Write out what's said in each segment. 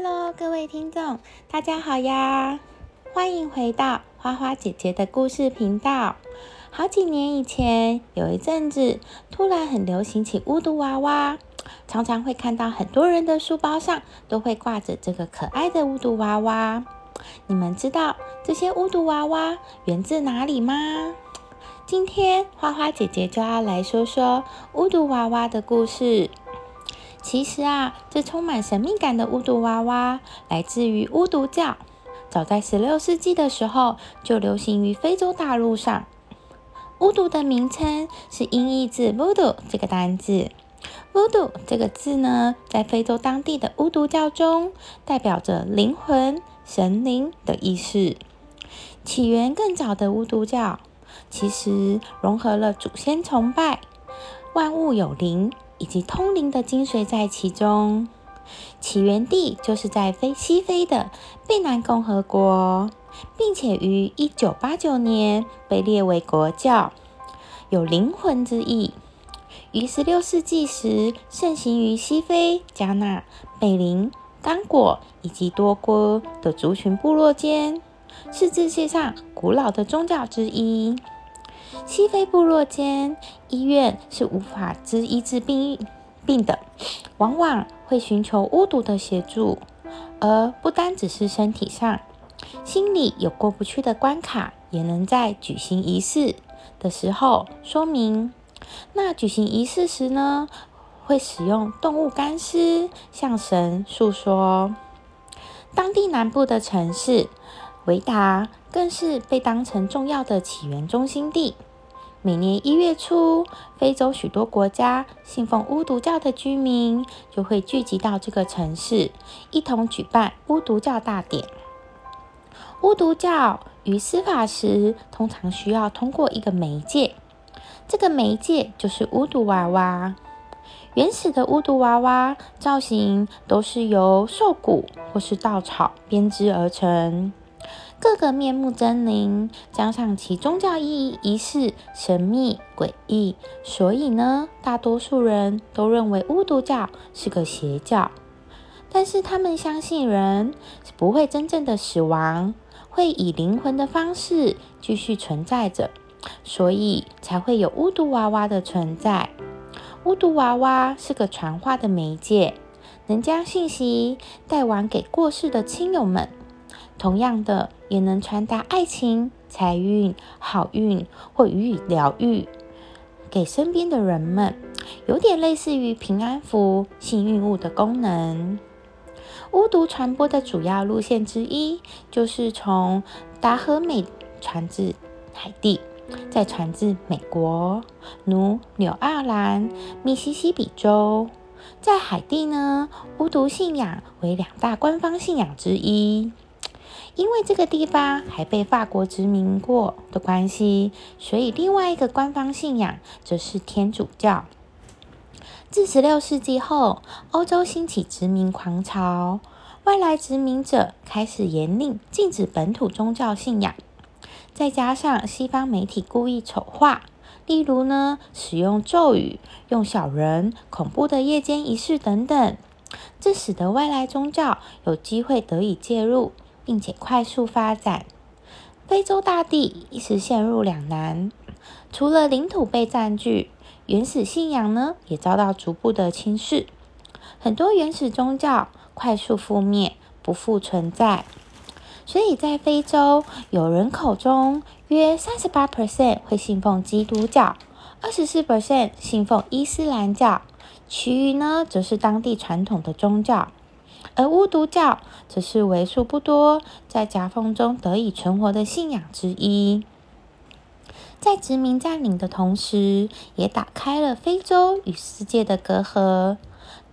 Hello，各位听众，大家好呀！欢迎回到花花姐姐的故事频道。好几年以前，有一阵子突然很流行起巫毒娃娃，常常会看到很多人的书包上都会挂着这个可爱的巫毒娃娃。你们知道这些巫毒娃娃源自哪里吗？今天花花姐姐就要来说说巫毒娃娃的故事。其实啊，这充满神秘感的巫毒娃娃来自于巫毒教。早在十六世纪的时候，就流行于非洲大陆上。巫毒的名称是音译自 “voodoo” 这个单字。“voodoo” 这个字呢，在非洲当地的巫毒教中，代表着灵魂、神灵的意思。起源更早的巫毒教，其实融合了祖先崇拜、万物有灵。以及通灵的精髓在其中，起源地就是在非西非的贝南共和国，并且于一九八九年被列为国教，有灵魂之意。于十六世纪时盛行于西非、加纳、贝林、刚果以及多国的族群部落间，是世界上古老的宗教之一。西非部落间医院是无法治医治病病的，往往会寻求巫毒的协助，而不单只是身体上，心里有过不去的关卡，也能在举行仪式的时候说明。那举行仪式时呢，会使用动物干尸向神诉说。当地南部的城市维达更是被当成重要的起源中心地。每年一月初，非洲许多国家信奉巫毒教的居民就会聚集到这个城市，一同举办巫毒教大典。巫毒教与司法时，通常需要通过一个媒介，这个媒介就是巫毒娃娃。原始的巫毒娃娃造型都是由兽骨或是稻草编织而成。各个面目狰狞，加上其宗教意义仪式神秘诡异，所以呢，大多数人都认为巫毒教是个邪教。但是他们相信人是不会真正的死亡，会以灵魂的方式继续存在着，所以才会有巫毒娃娃的存在。巫毒娃娃是个传话的媒介，能将信息带完给过世的亲友们。同样的，也能传达爱情、财运、好运或予以疗愈给身边的人们，有点类似于平安符、幸运物的功能。巫毒传播的主要路线之一，就是从达和美传至海地，再传至美国、如纽奥兰、密西西比州。在海地呢，巫毒信仰为两大官方信仰之一。因为这个地方还被法国殖民过的关系，所以另外一个官方信仰则是天主教。自十六世纪后，欧洲兴起殖民狂潮，外来殖民者开始严令禁止本土宗教信仰，再加上西方媒体故意丑化，例如呢使用咒语、用小人、恐怖的夜间仪式等等，这使得外来宗教有机会得以介入。并且快速发展，非洲大地一时陷入两难。除了领土被占据，原始信仰呢也遭到逐步的侵蚀，很多原始宗教快速覆灭，不复存在。所以在非洲，有人口中约三十八 percent 会信奉基督教，二十四 percent 信奉伊斯兰教，其余呢则是当地传统的宗教。而巫毒教则是为数不多在夹缝中得以存活的信仰之一，在殖民占领的同时，也打开了非洲与世界的隔阂。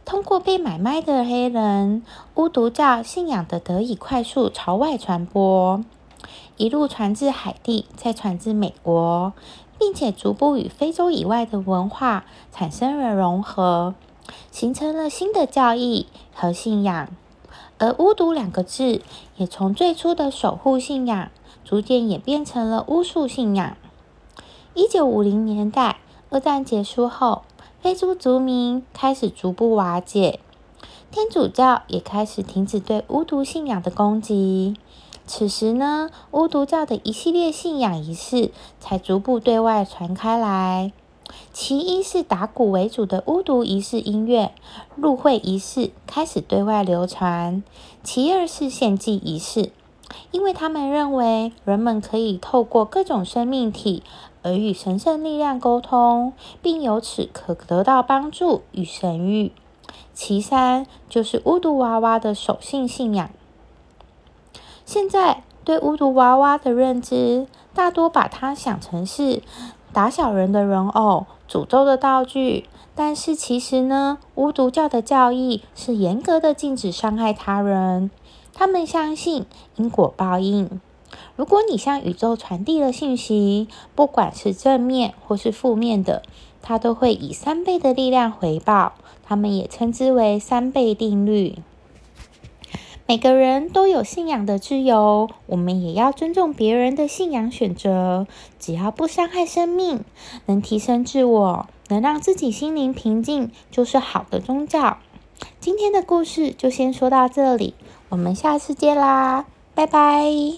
通过被买卖的黑人，巫毒教信仰的得以快速朝外传播，一路传至海地，再传至美国，并且逐步与非洲以外的文化产生了融合。形成了新的教义和信仰，而巫毒两个字也从最初的守护信仰，逐渐演变成了巫术信仰。一九五零年代，二战结束后，非洲族民开始逐步瓦解，天主教也开始停止对巫毒信仰的攻击。此时呢，巫毒教的一系列信仰仪式才逐步对外传开来。其一是打鼓为主的巫毒仪式音乐入会仪式开始对外流传；其二是献祭仪式，因为他们认为人们可以透过各种生命体而与神圣力量沟通，并由此可得到帮助与神谕。其三就是巫毒娃娃的守信信仰。现在对巫毒娃娃的认知，大多把它想成是打小人的人偶、诅咒的道具。但是其实呢，巫毒教的教义是严格的禁止伤害他人。他们相信因果报应。如果你向宇宙传递了信息，不管是正面或是负面的，它都会以三倍的力量回报。他们也称之为三倍定律。每个人都有信仰的自由，我们也要尊重别人的信仰选择。只要不伤害生命，能提升自我，能让自己心灵平静，就是好的宗教。今天的故事就先说到这里，我们下次见啦，拜拜。